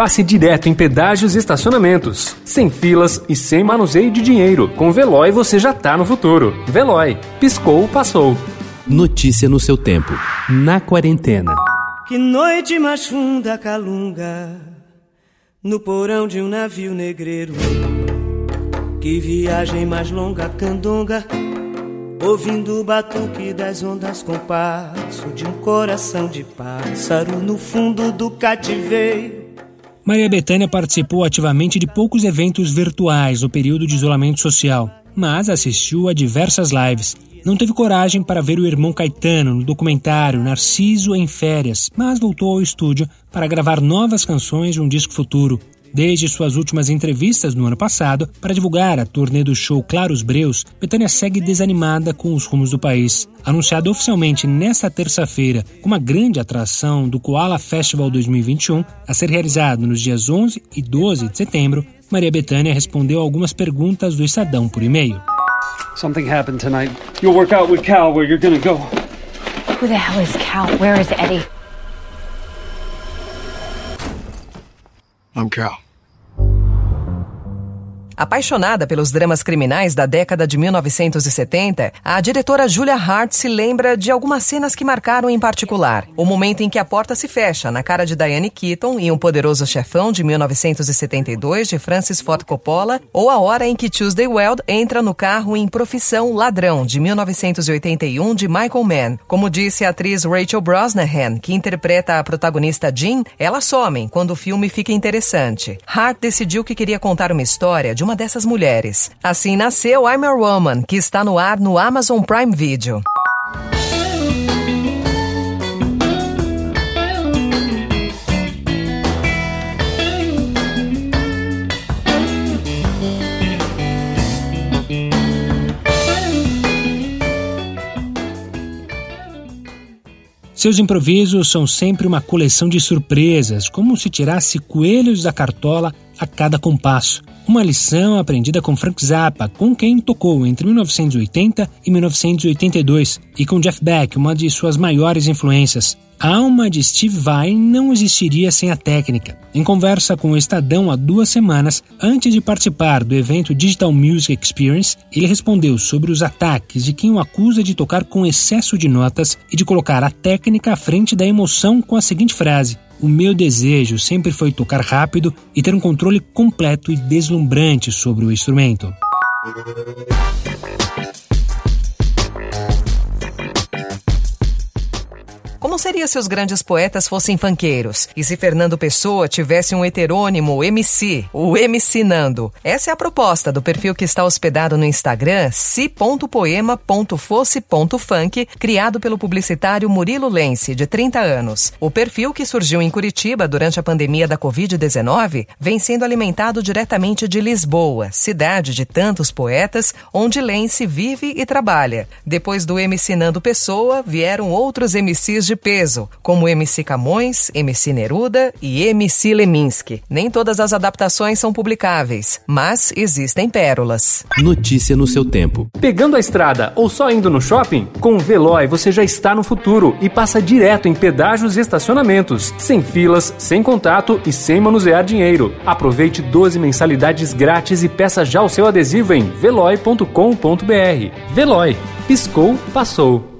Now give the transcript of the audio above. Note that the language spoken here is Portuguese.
passe direto em pedágios e estacionamentos. Sem filas e sem manuseio de dinheiro. Com Veloy você já tá no futuro. Veloy. Piscou, passou. Notícia no seu tempo. Na quarentena. Que noite mais funda calunga no porão de um navio negreiro. Que viagem mais longa candonga, ouvindo o batuque das ondas com passo de um coração de pássaro no fundo do cativeiro. Maria Bethânia participou ativamente de poucos eventos virtuais no período de isolamento social, mas assistiu a diversas lives não teve coragem para ver o irmão Caetano no documentário Narciso em Férias, mas voltou ao estúdio para gravar novas canções de um disco futuro. Desde suas últimas entrevistas no ano passado, para divulgar a turnê do show Claros Breus, Betânia segue desanimada com os rumos do país. Anunciado oficialmente nesta terça-feira como uma grande atração do Koala Festival 2021, a ser realizado nos dias 11 e 12 de setembro, Maria Betânia respondeu algumas perguntas do Estadão por e-mail. Something happened tonight. You'll work out with Cal where you're gonna go. Who the hell is Cal? Where is Eddie? I'm Cal. Apaixonada pelos dramas criminais da década de 1970, a diretora Julia Hart se lembra de algumas cenas que marcaram em particular. O momento em que a porta se fecha na cara de Diane Keaton em Um Poderoso Chefão de 1972 de Francis Ford Coppola, ou a hora em que Tuesday Weld entra no carro em Profissão Ladrão de 1981 de Michael Mann. Como disse a atriz Rachel Brosnahan, que interpreta a protagonista Jean, elas somem quando o filme fica interessante. Hart decidiu que queria contar uma história de uma uma dessas mulheres. Assim nasceu I'm a Woman, que está no ar no Amazon Prime Video. Seus improvisos são sempre uma coleção de surpresas, como se tirasse coelhos da cartola a cada compasso. Uma lição aprendida com Frank Zappa, com quem tocou entre 1980 e 1982, e com Jeff Beck, uma de suas maiores influências. A alma de Steve Vai não existiria sem a técnica. Em conversa com o Estadão há duas semanas, antes de participar do evento Digital Music Experience, ele respondeu sobre os ataques de quem o acusa de tocar com excesso de notas e de colocar a técnica à frente da emoção com a seguinte frase: o meu desejo sempre foi tocar rápido e ter um controle completo e deslumbrante sobre o instrumento. Como seria se os grandes poetas fossem fanqueiros? E se Fernando Pessoa tivesse um heterônimo MC, o MC Nando? Essa é a proposta do perfil que está hospedado no Instagram si.poema.fosse.funk, criado pelo publicitário Murilo Lense, de 30 anos. O perfil, que surgiu em Curitiba durante a pandemia da Covid-19, vem sendo alimentado diretamente de Lisboa, cidade de tantos poetas, onde Lense vive e trabalha. Depois do MC Nando Pessoa, vieram outros MCs de peso, como MC Camões, MC Neruda e MC Leminski. Nem todas as adaptações são publicáveis, mas existem pérolas. Notícia no seu tempo. Pegando a estrada ou só indo no shopping? Com o Veloy você já está no futuro e passa direto em pedágios e estacionamentos, sem filas, sem contato e sem manusear dinheiro. Aproveite 12 mensalidades grátis e peça já o seu adesivo em veloy.com.br. Veloy. Piscou, passou.